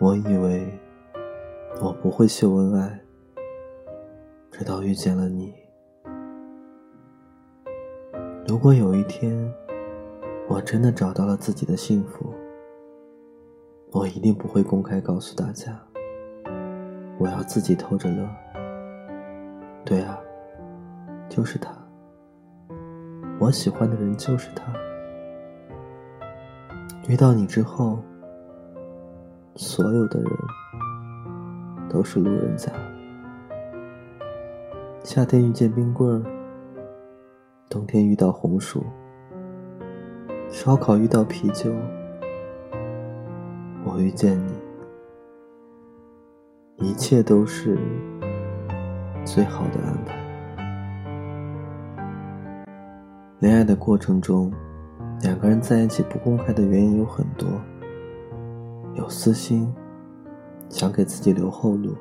我以为我不会秀恩爱，直到遇见了你。如果有一天我真的找到了自己的幸福，我一定不会公开告诉大家，我要自己偷着乐。对啊，就是他，我喜欢的人就是他。遇到你之后，所有的人都是路人甲。夏天遇见冰棍儿，冬天遇到红薯，烧烤遇到啤酒，我遇见你，一切都是最好的安排。恋爱的过程中。两个人在一起不公开的原因有很多，有私心，想给自己留后路，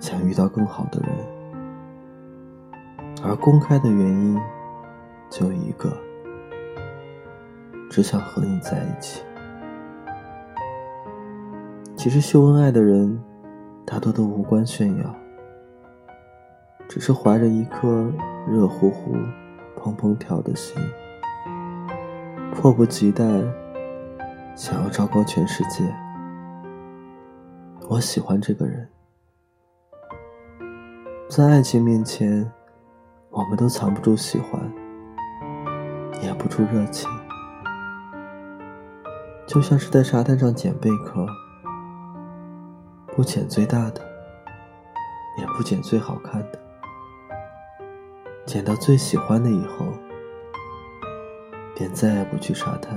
想遇到更好的人；而公开的原因就一个，只想和你在一起。其实秀恩爱的人，大多都无关炫耀，只是怀着一颗热乎乎、砰砰跳的心。迫不及待，想要昭告全世界，我喜欢这个人。在爱情面前，我们都藏不住喜欢，掩不住热情，就像是在沙滩上捡贝壳，不捡最大的，也不捡最好看的，捡到最喜欢的以后。便再也不去沙滩。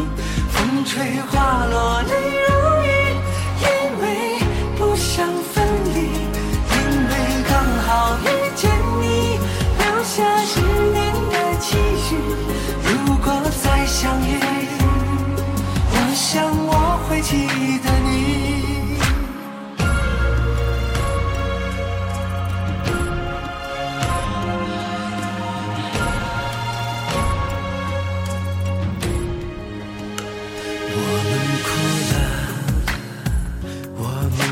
风吹花落泪如